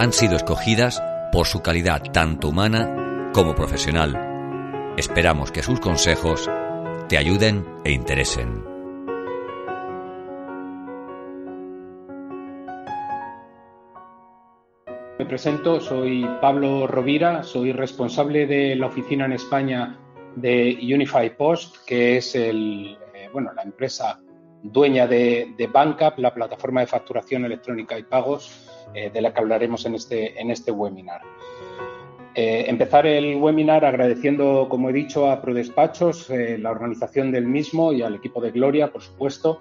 han sido escogidas por su calidad tanto humana como profesional. Esperamos que sus consejos te ayuden e interesen. Me presento, soy Pablo Rovira, soy responsable de la oficina en España de Unify Post, que es el, eh, bueno, la empresa dueña de, de la plataforma de facturación electrónica y pagos, eh, de la que hablaremos en este, en este webinar. Eh, empezar el webinar agradeciendo, como he dicho, a ProDespachos, la organización del mismo y al equipo de Gloria, por supuesto,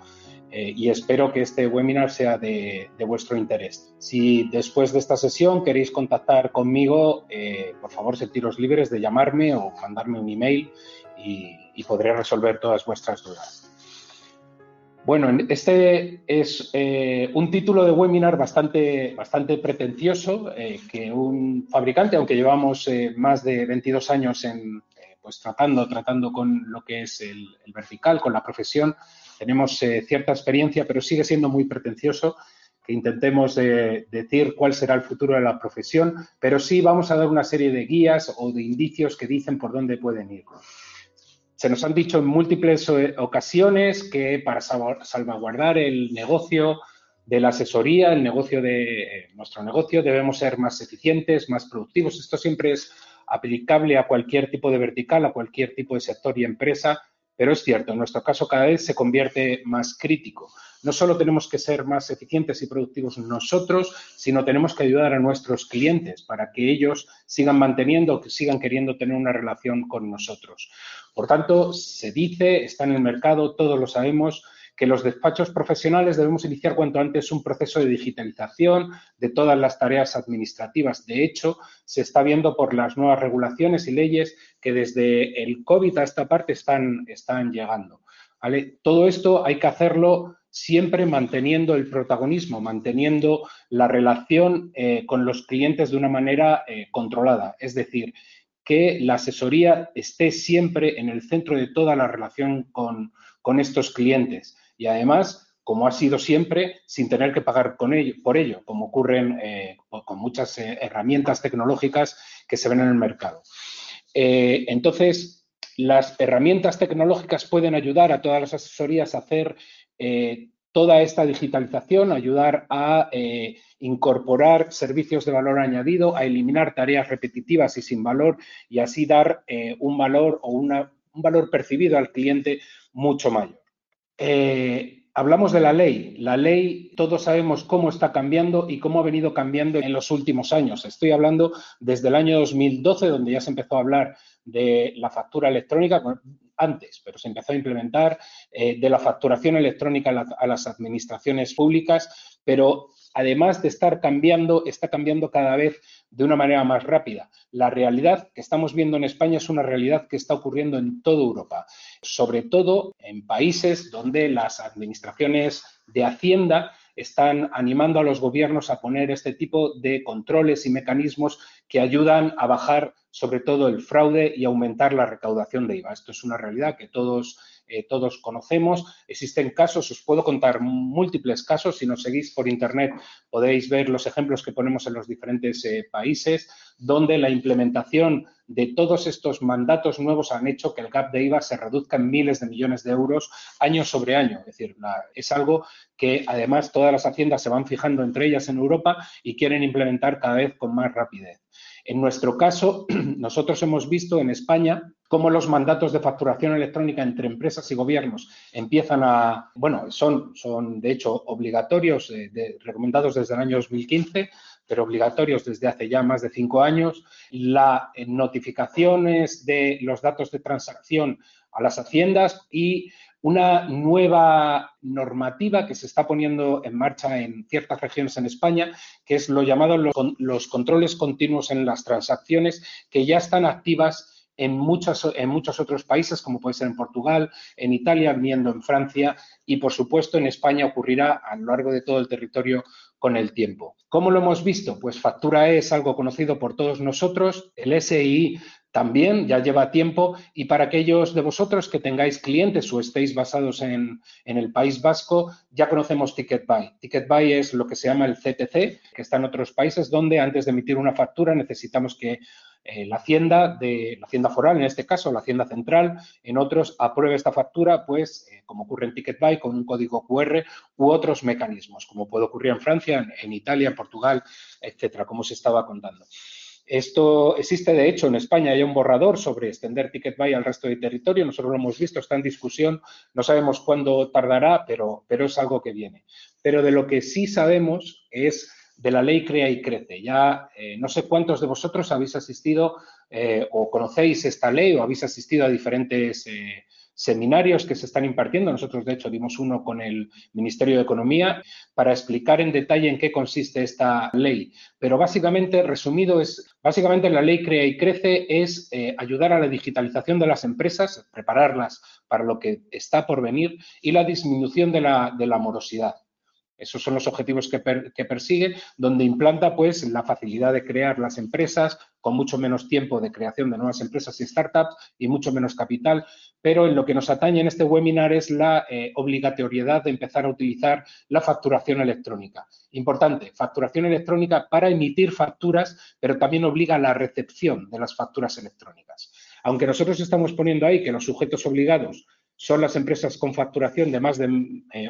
eh, y espero que este webinar sea de, vuestro interés. Si después de esta sesión queréis contactar conmigo, eh, por favor, sentiros libres de llamarme o mandarme un email y, podré resolver todas vuestras dudas. Bueno, este es eh, un título de webinar bastante, bastante pretencioso que un fabricante, aunque llevamos más de 22 años en, pues tratando, tratando con lo que es el vertical, con la profesión, tenemos eh, cierta experiencia, pero sigue siendo muy pretencioso que intentemos eh, decir cuál será el futuro de la profesión, pero sí vamos a dar una serie de guías o de indicios que dicen por dónde pueden ir. Se nos han dicho en múltiples eh, ocasiones que para salvaguardar el negocio de la asesoría, el negocio de nuestro negocio, debemos ser más eficientes, más productivos. Esto siempre es aplicable a cualquier tipo de vertical, a cualquier tipo de sector y empresa pero es cierto, en nuestro caso cada vez se convierte más crítico. No solo tenemos que ser más eficientes y productivos nosotros, sino tenemos que ayudar a nuestros clientes para que ellos sigan manteniendo, que sigan queriendo tener una relación con nosotros. Por tanto, se dice, está en el mercado, todos lo sabemos, que los despachos profesionales debemos iniciar cuanto antes un proceso de digitalización de todas las tareas administrativas. De hecho, se está viendo por las nuevas regulaciones y leyes que desde el COVID a esta parte están, están llegando. Todo esto hay que hacerlo siempre manteniendo el protagonismo, manteniendo la relación eh, con los clientes de una manera eh, controlada. Es decir, que la asesoría esté siempre en el centro de toda la relación con, con estos clientes y además, como ha sido siempre, sin tener que pagar por ello, como ocurren eh, con muchas eh, herramientas tecnológicas que se ven en el mercado. Eh, entonces, las herramientas tecnológicas pueden ayudar a todas las asesorías a hacer toda esta digitalización, ayudar a incorporar servicios de valor añadido, a eliminar tareas repetitivas y sin valor y así dar un valor o un valor percibido al cliente mucho mayor. Eh, hablamos de la ley. La ley, todos sabemos cómo está cambiando y cómo ha venido cambiando en los últimos años. Estoy hablando desde el año 2012, donde ya se empezó a hablar de la factura electrónica, antes, pero se empezó a implementar, eh, de la facturación electrónica a, las administraciones públicas, pero además de estar cambiando, está cambiando cada vez de una manera más rápida. La realidad que estamos viendo en España es una realidad que está ocurriendo en toda Europa sobre todo en países donde las administraciones de Hacienda están animando a los gobiernos a poner este tipo de controles y mecanismos que ayudan a bajar sobre todo el fraude y aumentar la recaudación de IVA. Esto es una realidad que todos eh, todos conocemos. Existen casos, os puedo contar múltiples casos. Si nos seguís por Internet podéis ver los ejemplos que ponemos en los diferentes eh, países, donde la implementación de todos estos mandatos nuevos han hecho que el gap de IVA se reduzca en miles de millones de euros año sobre año. Es decir, es algo que además todas las haciendas se van fijando entre ellas en Europa y quieren implementar cada vez con más rapidez. En nuestro caso, nosotros hemos visto en España cómo los mandatos de facturación electrónica entre empresas y gobiernos empiezan a, bueno, son, son de hecho obligatorios, eh, recomendados desde el año 2015, pero obligatorios desde hace ya más de cinco años. Las notificaciones de los datos de transacción a las haciendas y una nueva normativa que se está poniendo en marcha en ciertas regiones en España, que es lo llamado los, controles continuos en las transacciones, que ya están activas en, en muchos otros países, como puede ser en Portugal, en Italia, viendo en Francia y, por supuesto, en España ocurrirá a lo largo de todo el territorio con el tiempo. ¿Cómo lo hemos visto? Pues Factura E es algo conocido por todos nosotros, el SI también ya lleva tiempo y para aquellos de vosotros que tengáis clientes o estéis basados en, en, el País Vasco, ya conocemos TicketBuy. TicketBuy es lo que se llama el CTC, que está en otros países donde antes de emitir una factura necesitamos que eh, la Hacienda, de, la Hacienda Foral, en este caso, la Hacienda Central, en otros apruebe esta factura, pues, eh, como ocurre en TicketBuy, con un código QR u otros mecanismos, como puede ocurrir en Francia, en, Italia, en Portugal, etcétera, como se estaba contando. Esto existe, de hecho, en España hay un borrador sobre extender TicketBuy al resto del territorio. Nosotros lo hemos visto, está en discusión. No sabemos cuándo tardará, pero, pero es algo que viene. Pero de lo que sí sabemos es de la ley Crea y Crece. Ya eh, no sé cuántos de vosotros habéis asistido eh, o conocéis esta ley o habéis asistido a diferentes eh, seminarios que se están impartiendo. Nosotros, de hecho, dimos uno con el Ministerio de Economía para explicar en detalle en qué consiste esta ley. Pero básicamente, resumido, es básicamente la ley Crea y Crece es ayudar a la digitalización de las empresas, prepararlas para lo que está por venir y la disminución de la, de la morosidad. Esos son los objetivos que, persigue, donde implanta pues la facilidad de crear las empresas con mucho menos tiempo de creación de nuevas empresas y startups y mucho menos capital, pero en lo que nos atañe en este webinar es la eh, obligatoriedad de empezar a utilizar la facturación electrónica. Importante, facturación electrónica para emitir facturas, pero también obliga a la recepción de las facturas electrónicas. Aunque nosotros estamos poniendo ahí que los sujetos obligados son las empresas con facturación de más de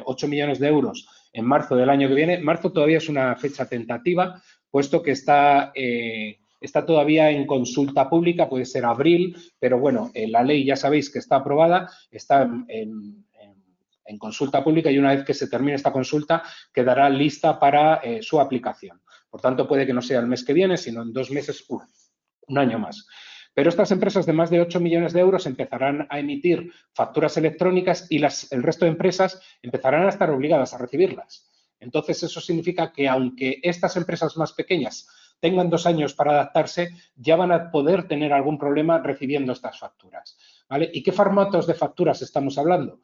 8 eh, millones de euros en marzo del año que viene. Marzo todavía es una fecha tentativa, puesto que está, eh, está todavía en consulta pública, puede ser abril, pero bueno, eh, la ley ya sabéis que está aprobada, está en, consulta pública y una vez que se termine esta consulta quedará lista para su aplicación. Por tanto, puede que no sea el mes que viene, sino en dos meses, un año más. Pero estas empresas de más de 8 millones de euros empezarán a emitir facturas electrónicas y el resto de empresas empezarán a estar obligadas a recibirlas. Entonces, eso significa que aunque estas empresas más pequeñas tengan dos años para adaptarse, ya van a poder tener algún problema recibiendo estas facturas. ¿vale? ¿Y qué formatos de facturas estamos hablando?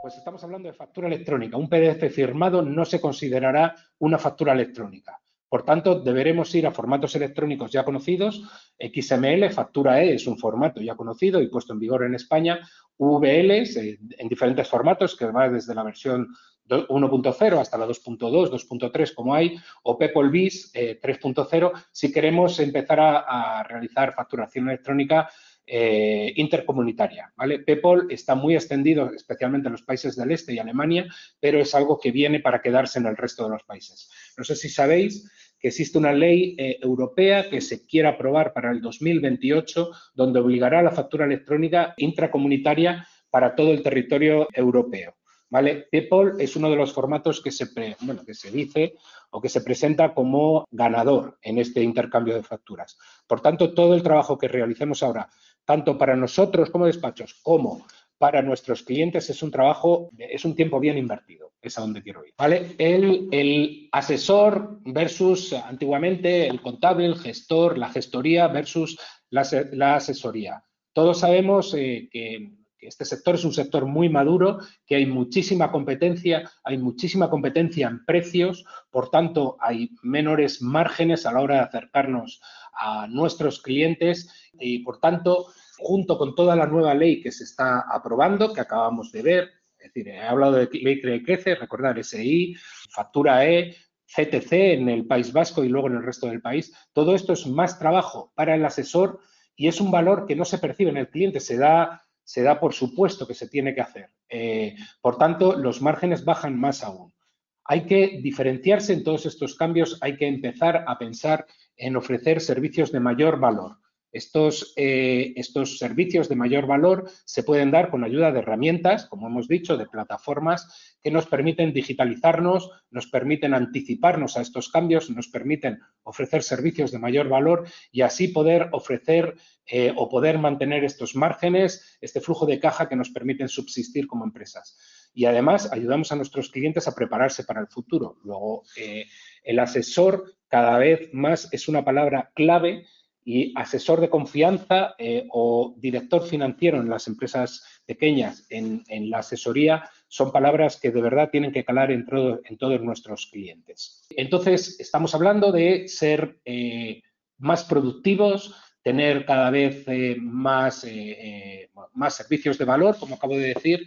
Pues estamos hablando de factura electrónica. Un PDF firmado no se considerará una factura electrónica. Por tanto, deberemos ir a formatos electrónicos ya conocidos. XML, factura E, es un formato ya conocido y puesto en vigor en España. VL, eh, en diferentes formatos, que va desde la versión 1.0 hasta la 2.2, 2.3 como hay, o PEPOL BIS 3.0, eh, si queremos empezar a, realizar facturación electrónica eh, intercomunitaria. ¿vale? PEPOL está muy extendido, especialmente en los países del este y Alemania, pero es algo que viene para quedarse en el resto de los países. No sé si sabéis que existe una ley eh, europea que se quiere aprobar para el 2028, donde obligará la factura electrónica intracomunitaria para todo el territorio europeo. ¿Vale? PayPal es uno de los formatos que se, bueno, que se dice o que se presenta como ganador en este intercambio de facturas. Por tanto, todo el trabajo que realicemos ahora, tanto para nosotros como despachos, como para nuestros clientes es un trabajo, es un tiempo bien invertido, es a donde quiero ir. ¿vale? El, asesor versus antiguamente el contable, el gestor, la gestoría versus la, asesoría. Todos sabemos eh, que, que este sector es un sector muy maduro, que hay muchísima competencia, hay muchísima competencia en precios, por tanto hay menores márgenes a la hora de acercarnos a nuestros clientes y por tanto junto con toda la nueva ley que se está aprobando, que acabamos de ver, es decir, he hablado de ley crece, recordar SI, factura E, CTC en el País Vasco y luego en el resto del país. Todo esto es más trabajo para el asesor y es un valor que no se percibe en el cliente, se da, se da por supuesto que se tiene que hacer. Eh, por tanto, los márgenes bajan más aún. Hay que diferenciarse en todos estos cambios, hay que empezar a pensar en ofrecer servicios de mayor valor. Estos, eh, estos, servicios de mayor valor se pueden dar con ayuda de herramientas, como hemos dicho, de plataformas que nos permiten digitalizarnos, nos permiten anticiparnos a estos cambios, nos permiten ofrecer servicios de mayor valor y así poder ofrecer eh, o poder mantener estos márgenes, este flujo de caja que nos permiten subsistir como empresas. Y además ayudamos a nuestros clientes a prepararse para el futuro. Luego, eh, el asesor cada vez más es una palabra clave y asesor de confianza eh, o director financiero en las empresas pequeñas, en, la asesoría, son palabras que de verdad tienen que calar en, en todos nuestros clientes. Entonces, estamos hablando de ser eh, más productivos, tener cada vez más, más servicios de valor, como acabo de decir,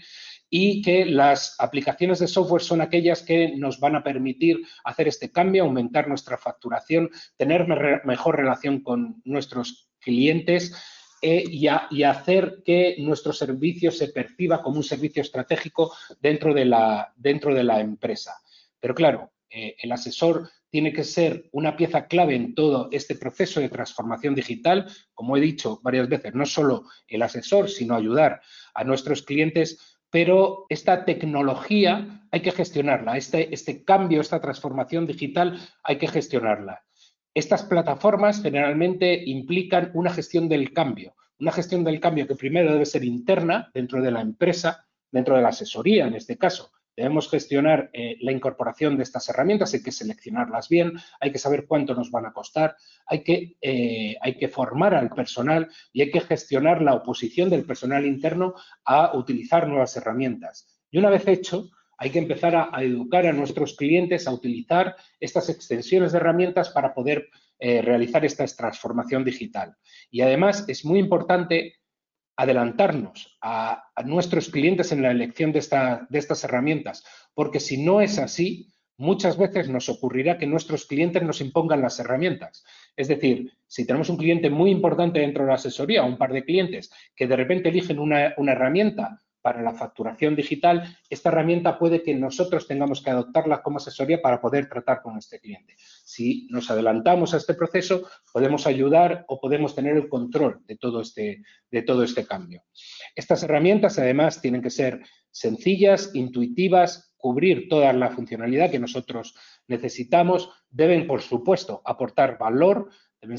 y que las aplicaciones de software son aquellas que nos van a permitir hacer este cambio, aumentar nuestra facturación, tener mejor relación con nuestros clientes eh, y, hacer que nuestro servicio se perciba como un servicio estratégico dentro de la, dentro de la empresa. Pero claro, eh, el asesor tiene que ser una pieza clave en todo este proceso de transformación digital. Como he dicho varias veces, no solo el asesor, sino ayudar a nuestros clientes pero esta tecnología hay que gestionarla, este, este, cambio, esta transformación digital hay que gestionarla. Estas plataformas generalmente implican una gestión del cambio, una gestión del cambio que primero debe ser interna dentro de la empresa, dentro de la asesoría en este caso, Debemos gestionar eh, la incorporación de estas herramientas, hay que seleccionarlas bien, hay que saber cuánto nos van a costar, hay que, eh, hay que formar al personal y hay que gestionar la oposición del personal interno a utilizar nuevas herramientas. Y una vez hecho, hay que empezar a, educar a nuestros clientes a utilizar estas extensiones de herramientas para poder eh, realizar esta transformación digital. Y además es muy importante adelantarnos a, nuestros clientes en la elección de, estas herramientas, porque si no es así, muchas veces nos ocurrirá que nuestros clientes nos impongan las herramientas. Es decir, si tenemos un cliente muy importante dentro de la asesoría, un par de clientes que de repente eligen una, una herramienta para la facturación digital, esta herramienta puede que nosotros tengamos que adoptarla como asesoría para poder tratar con este cliente. Si nos adelantamos a este proceso, podemos ayudar o podemos tener el control de todo este, de todo este cambio. Estas herramientas, además, tienen que ser sencillas, intuitivas, cubrir toda la funcionalidad que nosotros necesitamos, deben, por supuesto, aportar valor, deben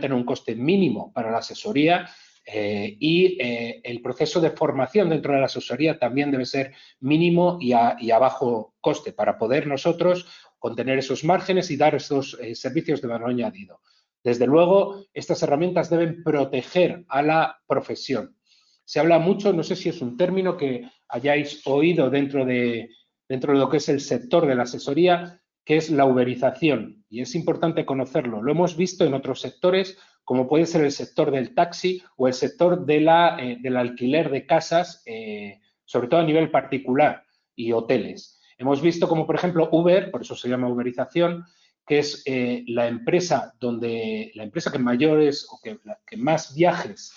tener un coste mínimo para la asesoría eh, y eh, el proceso de formación dentro de la asesoría también debe ser mínimo y a, bajo coste para poder nosotros contener esos márgenes y dar esos eh, servicios de valor añadido. Desde luego, estas herramientas deben proteger a la profesión. Se habla mucho, no sé si es un término que hayáis oído dentro de, dentro de lo que es el sector de la asesoría, que es la uberización. Y es importante conocerlo. Lo hemos visto en otros sectores como puede ser el sector del taxi o el sector de la, eh, del alquiler de casas, eh, sobre todo a nivel particular, y hoteles. Hemos visto como, por ejemplo, Uber, por eso se llama uberización, que es eh, la empresa donde la empresa que mayores o que, más viajes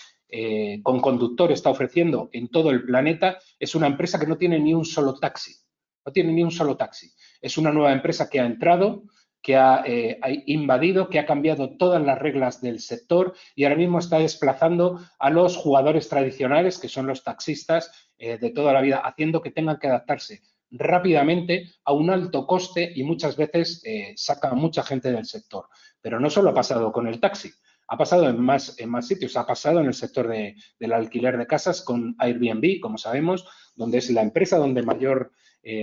con conductor está ofreciendo en todo el planeta, es una empresa que no tiene ni un solo taxi. No tiene ni un solo taxi. Es una nueva empresa que ha entrado, que eh, ha, invadido, que ha cambiado todas las reglas del sector y ahora mismo está desplazando a los jugadores tradicionales, que son los taxistas eh, de toda la vida, haciendo que tengan que adaptarse rápidamente a un alto coste y muchas veces eh, saca a mucha gente del sector. Pero no solo ha pasado con el taxi, ha pasado en más, en más sitios, ha pasado en el sector del alquiler de casas con Airbnb, como sabemos, donde es la empresa donde, mayor,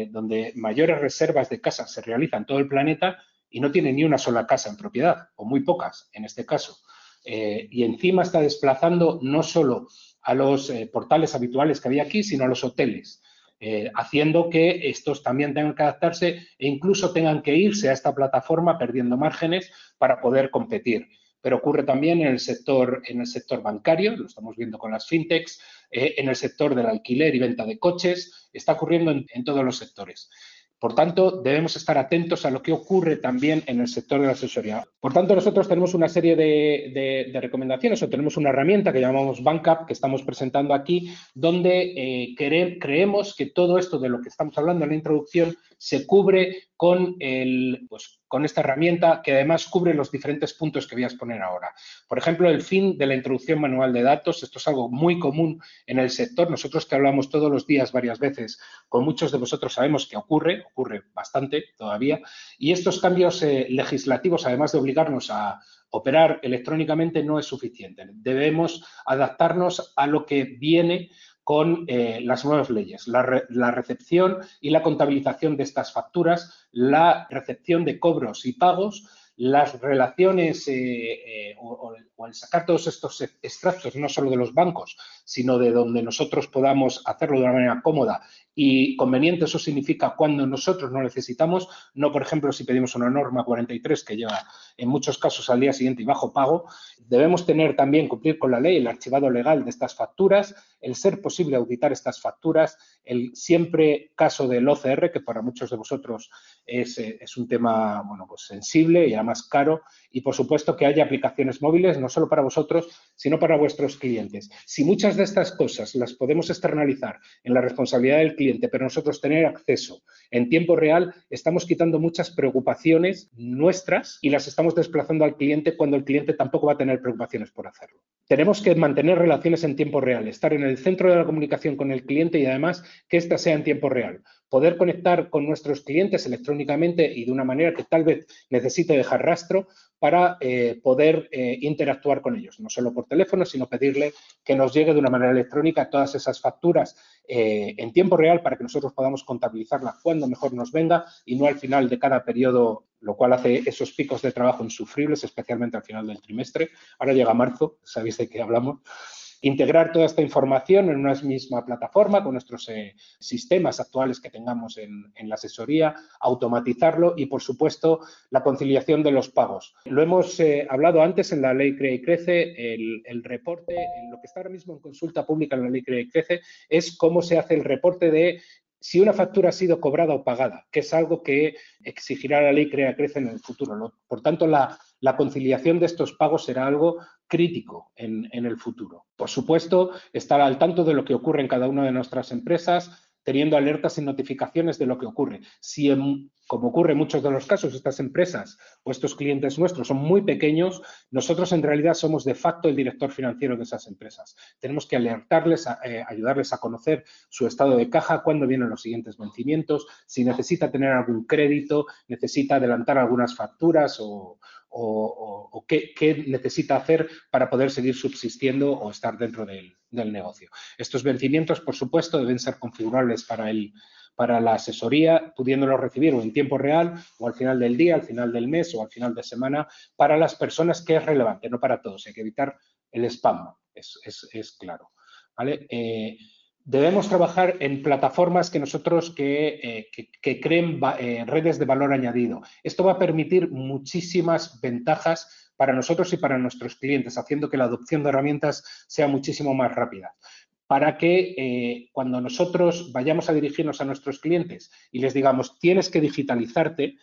donde mayores reservas de casas se realizan en todo el planeta y no tiene ni una sola casa en propiedad, o muy pocas en este caso. Eh, y encima está desplazando no solo a los eh, portales habituales que había aquí, sino a los hoteles, eh, haciendo que estos también tengan que adaptarse e incluso tengan que irse a esta plataforma perdiendo márgenes para poder competir. Pero ocurre también en el sector, en el sector bancario, lo estamos viendo con las fintechs, en el sector del alquiler y venta de coches, está ocurriendo en todos los sectores. Por tanto, debemos estar atentos a lo que ocurre también en el sector de la asesoría. Por tanto, nosotros tenemos una serie de, recomendaciones o tenemos una herramienta que llamamos BankUp que estamos presentando aquí, donde eh, creemos que todo esto de lo que estamos hablando en la introducción se cubre con, el, pues, con esta herramienta que además cubre los diferentes puntos que voy a exponer ahora. Por ejemplo, el fin de la introducción manual de datos. Esto es algo muy común en el sector. Nosotros que hablamos todos los días varias veces, con muchos de vosotros sabemos que ocurre, ocurre bastante todavía. Y estos cambios eh, legislativos, además de obligarnos a operar electrónicamente, no es suficiente. Debemos adaptarnos a lo que viene con eh, las nuevas leyes, la, recepción y la contabilización de estas facturas, la recepción de cobros y pagos, las relaciones eh, eh, o, el sacar todos estos extractos, no solo de los bancos, sino de donde nosotros podamos hacerlo de una manera cómoda y conveniente, eso significa cuando nosotros no necesitamos, no por ejemplo si pedimos una norma 43 que lleva en muchos casos al día siguiente y bajo pago, debemos tener también, cumplir con la ley, el archivado legal de estas facturas, el ser posible auditar estas facturas, el siempre caso del OCR, que para muchos de vosotros es, eh, es un tema bueno, pues sensible y además caro, y por supuesto que haya aplicaciones móviles, no solo para vosotros, sino para vuestros clientes. Si muchas de estas cosas las podemos externalizar en la responsabilidad del cliente, pero nosotros tener acceso en tiempo real, estamos quitando muchas preocupaciones nuestras y las estamos desplazando al cliente cuando el cliente tampoco va a tener preocupaciones por hacerlo. Tenemos que mantener relaciones en tiempo real, estar en el centro de la comunicación con el cliente y además que ésta sea en tiempo real. Poder conectar con nuestros clientes electrónicamente y de una manera que tal vez necesite dejar rastro para eh, poder eh, interactuar con ellos, no solo por teléfono, sino pedirle que nos llegue de una manera electrónica todas esas facturas eh, en tiempo real para que nosotros podamos contabilizarlas cuando mejor nos venga y no al final de cada periodo, lo cual hace esos picos de trabajo insufribles, especialmente al final del trimestre. Ahora llega marzo, sabéis de qué hablamos integrar toda esta información en una misma plataforma con nuestros eh, sistemas actuales que tengamos en, la asesoría, automatizarlo y, por supuesto, la conciliación de los pagos. Lo hemos eh, hablado antes en la Ley CREA y Crece, el, reporte, lo que está ahora mismo en consulta pública en la Ley CREA y Crece es cómo se hace el reporte de si una factura ha sido cobrada o pagada, que es algo que exigirá la ley Crea Crece en el futuro. Por tanto, la, conciliación de estos pagos será algo crítico en, el futuro. Por supuesto, estar al tanto de lo que ocurre en cada una de nuestras empresas, teniendo alertas y notificaciones de lo que ocurre. Si, como ocurre en muchos de los casos, estas empresas o estos clientes nuestros son muy pequeños, nosotros en realidad somos de facto el director financiero de esas empresas. Tenemos que alertarles, eh, ayudarles a conocer su estado de caja, cuándo vienen los siguientes vencimientos, si necesita tener algún crédito, necesita adelantar algunas facturas o, o, qué, necesita hacer para poder seguir subsistiendo o estar dentro del, negocio. Estos vencimientos, por supuesto, deben ser configurables para, el, para la asesoría, pudiéndolos recibir o en tiempo real o al final del día, al final del mes o al final de semana, para las personas que es relevante, no para todos. Hay que evitar el spam, es, es, claro. ¿vale? Eh, debemos trabajar en plataformas que nosotros que, eh, creen eh, redes de valor añadido. Esto va a permitir muchísimas ventajas para nosotros y para nuestros clientes, haciendo que la adopción de herramientas sea muchísimo más rápida. Para que eh, cuando nosotros vayamos a dirigirnos a nuestros clientes y les digamos tienes que digitalizarte,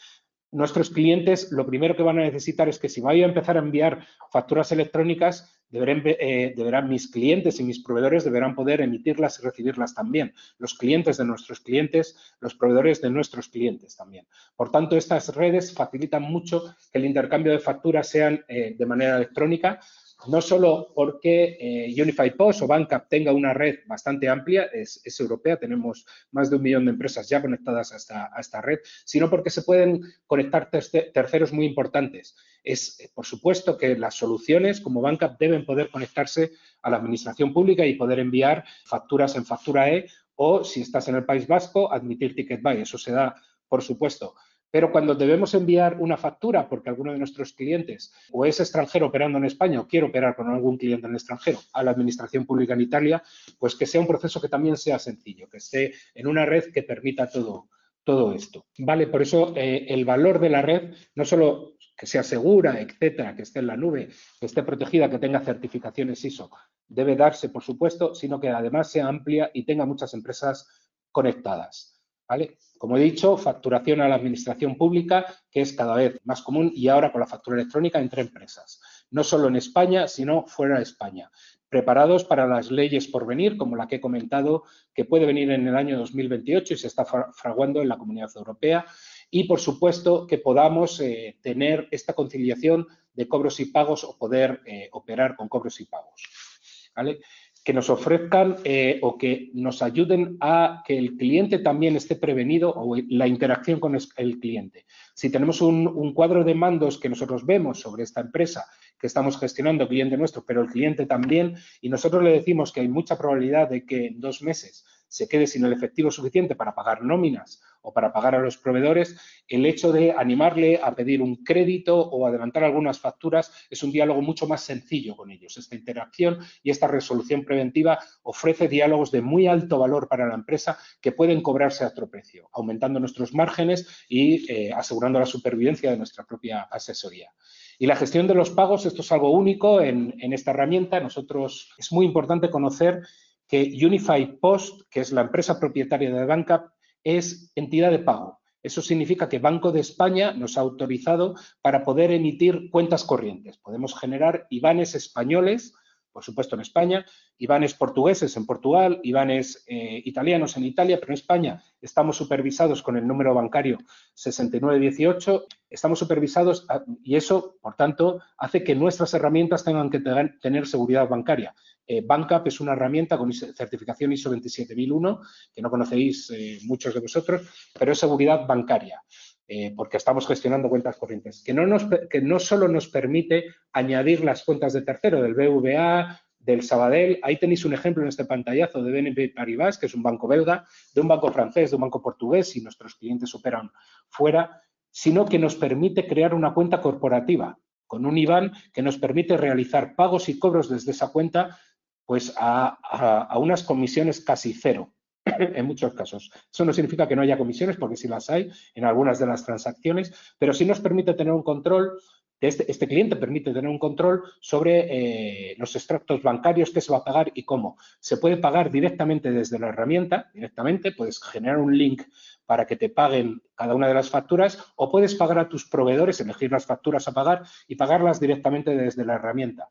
nuestros clientes lo primero que van a necesitar es que si voy a empezar a enviar facturas electrónicas, eh, deberán, mis clientes y mis proveedores deberán poder emitirlas y recibirlas también. Los clientes de nuestros clientes, los proveedores de nuestros clientes también. Por tanto, estas redes facilitan mucho que el intercambio de facturas sean eh, de manera electrónica, no solo porque eh, Unify Post o Bankup tenga una red bastante amplia, es, europea, tenemos más de un millón de empresas ya conectadas a esta, red, sino porque se pueden conectar terceros muy importantes. Es, eh, por supuesto, que las soluciones como Bankup deben poder conectarse a la administración pública y poder enviar facturas en factura E o, si estás en el País Vasco, admitir ticket buy. Eso se da, por supuesto. Pero cuando debemos enviar una factura porque alguno de nuestros clientes o es extranjero operando en España o quiere operar con algún cliente en el extranjero a la administración pública en Italia, pues que sea un proceso que también sea sencillo, que esté en una red que permita todo, todo esto. Vale, por eso eh, el valor de la red, no solo que sea segura, etcétera, que esté en la nube, que esté protegida, que tenga certificaciones ISO, debe darse, por supuesto, sino que además sea amplia y tenga muchas empresas conectadas. Como he dicho, facturación a la administración pública, que es cada vez más común, y ahora con la factura electrónica entre empresas, no solo en España, sino fuera de España. Preparados para las leyes por venir, como la que he comentado, que puede venir en el año 2028 y se está fraguando en la Comunidad Europea, y, por supuesto, que podamos eh, tener esta conciliación de cobros y pagos o poder eh, operar con cobros y pagos. Que nos ofrezcan eh, o que nos ayuden a que el cliente también esté prevenido o la interacción con el cliente. Si tenemos un, un cuadro de mandos que nosotros vemos sobre esta empresa estamos gestionando, cliente nuestro, pero el cliente también, y nosotros le decimos que hay mucha probabilidad de que en dos meses se quede sin el efectivo suficiente para pagar nóminas o para pagar a los proveedores, el hecho de animarle a pedir un crédito o adelantar algunas facturas es un diálogo mucho más sencillo con ellos. Esta interacción y esta resolución preventiva ofrece diálogos de muy alto valor para la empresa que pueden cobrarse a otro precio, aumentando nuestros márgenes y eh, asegurando la supervivencia de nuestra propia asesoría. Y la gestión de los pagos, esto es algo único en, esta herramienta. Nosotros es muy importante conocer que Unify Post, que es la empresa propietaria de Banca, es entidad de pago. Eso significa que Banco de España nos ha autorizado para poder emitir cuentas corrientes. Podemos generar IBANES españoles, por supuesto en España, IBANES portugueses en Portugal, IBANES eh, italianos en Italia, pero en España estamos supervisados con el número bancario 6918, estamos supervisados y eso, por tanto, hace que nuestras herramientas tengan que tener seguridad bancaria. Eh, es una herramienta con certificación ISO 27001, que no conocéis eh, muchos de vosotros, pero es seguridad bancaria. Eh, porque estamos gestionando cuentas corrientes, que no, nos, que no solo nos permite añadir las cuentas de tercero, del BVA, del Sabadell, ahí tenéis un ejemplo en este pantallazo de BNP Paribas, que es un banco belga, de un banco francés, de un banco portugués, si nuestros clientes operan fuera, sino que nos permite crear una cuenta corporativa con un IBAN que nos permite realizar pagos y cobros desde esa cuenta pues a, unas comisiones casi cero en muchos casos. Eso no significa que no haya comisiones, porque sí las hay en algunas de las transacciones, pero sí nos permite tener un control, este, este cliente permite tener un control sobre eh, los extractos bancarios, qué se va a pagar y cómo. Se puede pagar directamente desde la herramienta, directamente, puedes generar un link para que te paguen cada una de las facturas o puedes pagar a tus proveedores, elegir las facturas a pagar y pagarlas directamente desde la herramienta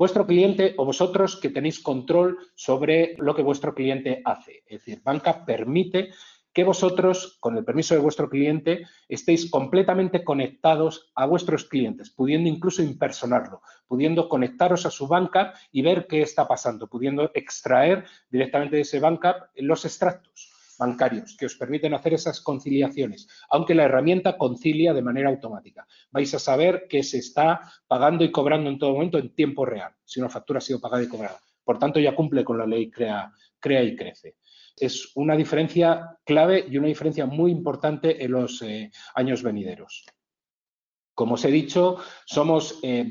vuestro cliente o vosotros que tenéis control sobre lo que vuestro cliente hace. Es decir, Banca permite que vosotros, con el permiso de vuestro cliente, estéis completamente conectados a vuestros clientes, pudiendo incluso impersonarlo, pudiendo conectaros a su banca y ver qué está pasando, pudiendo extraer directamente de ese banca los extractos bancarios que os permiten hacer esas conciliaciones, aunque la herramienta concilia de manera automática. Vais a saber que se está pagando y cobrando en todo momento en tiempo real, si una factura ha sido pagada y cobrada. Por tanto, ya cumple con la ley crea, crea y crece. Es una diferencia clave y una diferencia muy importante en los eh, años venideros. Como os he dicho, somos eh,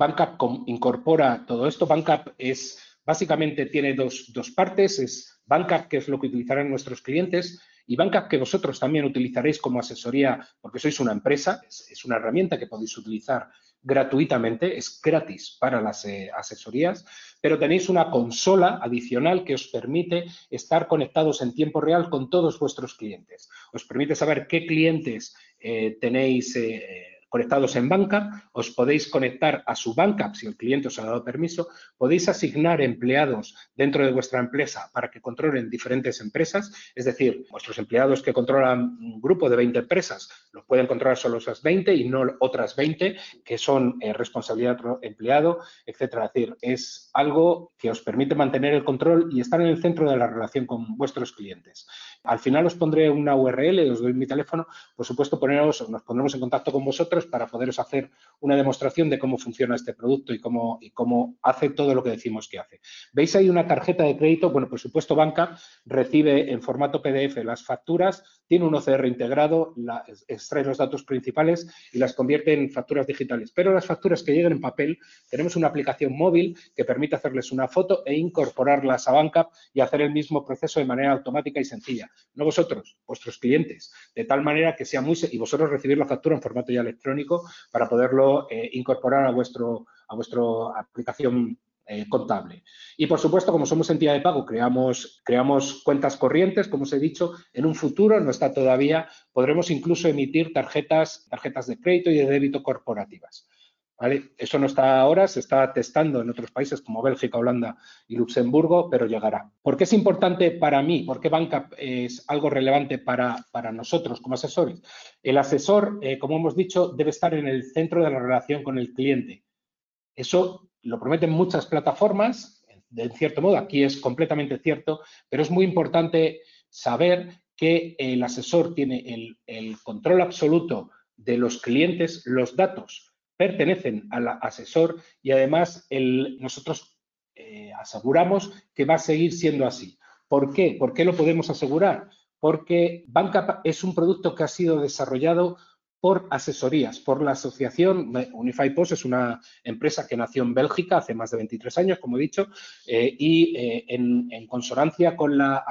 incorpora todo esto. BankUp es básicamente tiene dos, dos partes. Es Banca, que es lo que utilizarán nuestros clientes, y Banca, que vosotros también utilizaréis como asesoría, porque sois una empresa, es, una herramienta que podéis utilizar gratuitamente, es gratis para las eh, asesorías, pero tenéis una consola adicional que os permite estar conectados en tiempo real con todos vuestros clientes. Os permite saber qué clientes eh, tenéis eh, conectados en banca, os podéis conectar a su banca si el cliente os ha dado permiso, podéis asignar empleados dentro de vuestra empresa para que controlen diferentes empresas, es decir, vuestros empleados que controlan un grupo de 20 empresas los pueden controlar solo esas 20 y no otras 20 que son eh, responsabilidad de otro empleado, etcétera. Es decir, es algo que os permite mantener el control y estar en el centro de la relación con vuestros clientes. Al final os pondré una URL, os doy mi teléfono, por supuesto poneros, nos pondremos en contacto con vosotros para poderos hacer una demostración de cómo funciona este producto y cómo, y cómo hace todo lo que decimos que hace. ¿Veis ahí una tarjeta de crédito? Bueno, por supuesto, Banca recibe en formato PDF las facturas, tiene un OCR integrado, extrae los datos principales y las convierte en facturas digitales. Pero las facturas que lleguen en papel, tenemos una aplicación móvil que permite hacerles una foto e incorporarlas a Banca y hacer el mismo proceso de manera automática y sencilla. No vosotros, vuestros clientes, de tal manera que sea muy... y vosotros recibir la factura en formato ya electrónico para poderlo eh, incorporar a vuestro a vuestra aplicación eh, contable. Y por supuesto, como somos entidad de pago, creamos, creamos cuentas corrientes, como os he dicho, en un futuro, no está todavía, podremos incluso emitir tarjetas, tarjetas de crédito y de débito corporativas. Eso no está ahora, se está testando en otros países como Bélgica, Holanda y Luxemburgo, pero llegará. ¿Por qué es importante para mí? ¿Por qué Banca es algo relevante para, nosotros como asesores? El asesor, eh, como hemos dicho, debe estar en el centro de la relación con el cliente. Eso lo prometen muchas plataformas, de cierto modo, aquí es completamente cierto, pero es muy importante saber que el asesor tiene el, el control absoluto de los clientes, los datos pertenecen al asesor y además nosotros eh, aseguramos que va a seguir siendo así. ¿Por qué? ¿Por qué lo podemos asegurar? Porque Banca es un producto que ha sido desarrollado por asesorías, por la asociación. Unify Post es una empresa que nació en Bélgica hace más de 23 años, como he dicho, eh, y eh, en, consonancia con la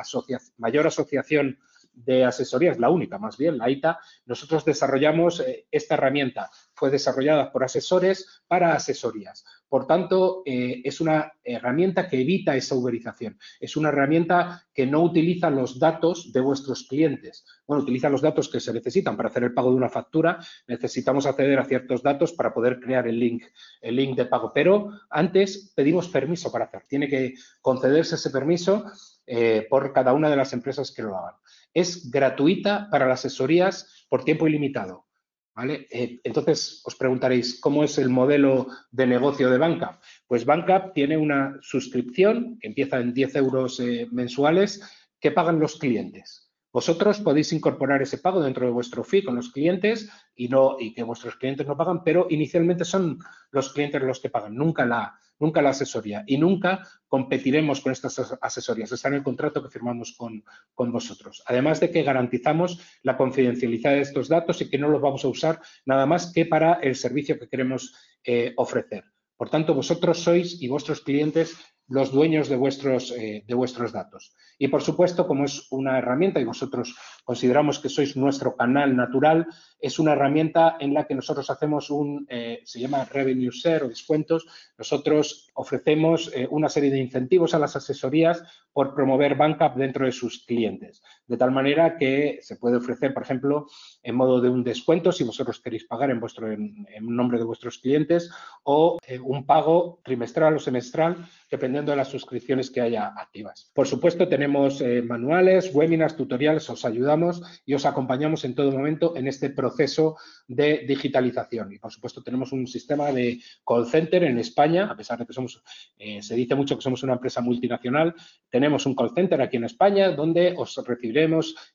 mayor asociación de asesorías, la única más bien, la ITA, nosotros desarrollamos eh, esta herramienta. Fue desarrollada por asesores para asesorías. Por tanto, eh, es una herramienta que evita esa uberización. Es una herramienta que no utiliza los datos de vuestros clientes. Bueno, utiliza los datos que se necesitan para hacer el pago de una factura. Necesitamos acceder a ciertos datos para poder crear el link, el link de pago. Pero antes pedimos permiso para hacer. Tiene que concederse ese permiso eh, por cada una de las empresas que lo hagan. Es gratuita para las asesorías por tiempo ilimitado. ¿vale? Eh, entonces, os preguntaréis, ¿cómo es el modelo de negocio de Banca? Pues Banca tiene una suscripción que empieza en 10 euros eh, mensuales que pagan los clientes. Vosotros podéis incorporar ese pago dentro de vuestro fee con los clientes y, no, y que vuestros clientes no pagan, pero inicialmente son los clientes los que pagan, nunca la, nunca la asesoría y nunca competiremos con estas asesorías. Está en el contrato que firmamos con, vosotros. Además de que garantizamos la confidencialidad de estos datos y que no los vamos a usar nada más que para el servicio que queremos eh, ofrecer. Por tanto, vosotros sois y vuestros clientes los dueños de vuestros, eh, de vuestros datos. Y por supuesto, como es una herramienta y vosotros consideramos que sois nuestro canal natural, es una herramienta en la que nosotros hacemos un, eh, se llama revenue share o descuentos. Nosotros ofrecemos eh, una serie de incentivos a las asesorías por promover Bankup dentro de sus clientes. De tal manera que se puede ofrecer, por ejemplo, en modo de un descuento si vosotros queréis pagar en, vuestro, en, nombre de vuestros clientes o un pago trimestral o semestral dependiendo de las suscripciones que haya activas. Por supuesto, tenemos eh, manuales, webinars, tutoriales, os ayudamos y os acompañamos en todo momento en este proceso de digitalización. Y por supuesto, tenemos un sistema de call center en España, a pesar de que somos, eh, se dice mucho que somos una empresa multinacional, tenemos un call center aquí en España donde os recibiremos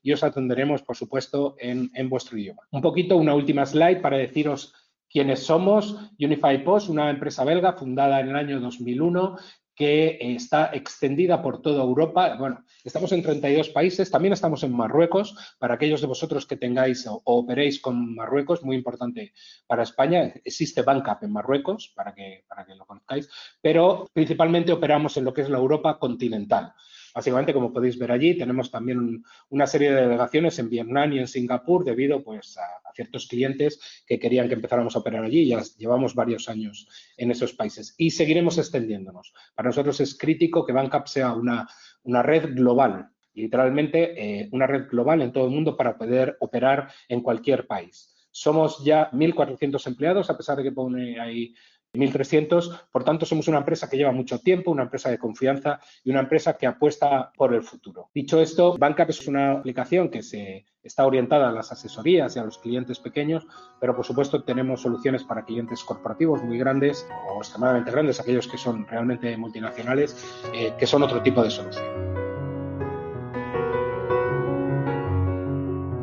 y os atenderemos, por supuesto, en, vuestro idioma. Un poquito, una última slide para deciros quiénes somos. Unify Post, una empresa belga fundada en el año 2001 que está extendida por toda Europa. Bueno, estamos en 32 países, también estamos en Marruecos. Para aquellos de vosotros que tengáis o, operéis con Marruecos, muy importante para España, existe Bancap en Marruecos, para que, para que lo conozcáis, pero principalmente operamos en lo que es la Europa continental. Básicamente, como podéis ver allí, tenemos también una serie de delegaciones en Vietnam y en Singapur debido pues, a, ciertos clientes que querían que empezáramos a operar allí. Ya llevamos varios años en esos países y seguiremos extendiéndonos. Para nosotros es crítico que Bancap sea una, red global, literalmente eh, una red global en todo el mundo para poder operar en cualquier país. Somos ya 1.400 empleados, a pesar de que pone ahí 1.300. Por tanto, somos una empresa que lleva mucho tiempo, una empresa de confianza y una empresa que apuesta por el futuro. Dicho esto, Bancap es una aplicación que se está orientada a las asesorías y a los clientes pequeños, pero por supuesto tenemos soluciones para clientes corporativos muy grandes o extremadamente grandes, aquellos que son realmente multinacionales, eh, que son otro tipo de solución.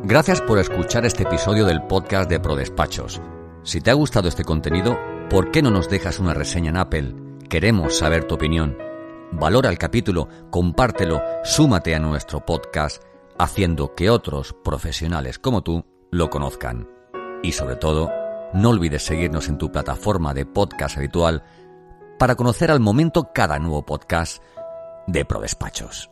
Gracias por escuchar este episodio del podcast de ProDespachos. Si te ha gustado este contenido, ¿por qué no nos dejas una reseña en Apple? Queremos saber tu opinión. Valora el capítulo, compártelo, súmate a nuestro podcast, haciendo que otros profesionales como tú lo conozcan. Y sobre todo, no olvides seguirnos en tu plataforma de podcast habitual para conocer al momento cada nuevo podcast de ProDespachos.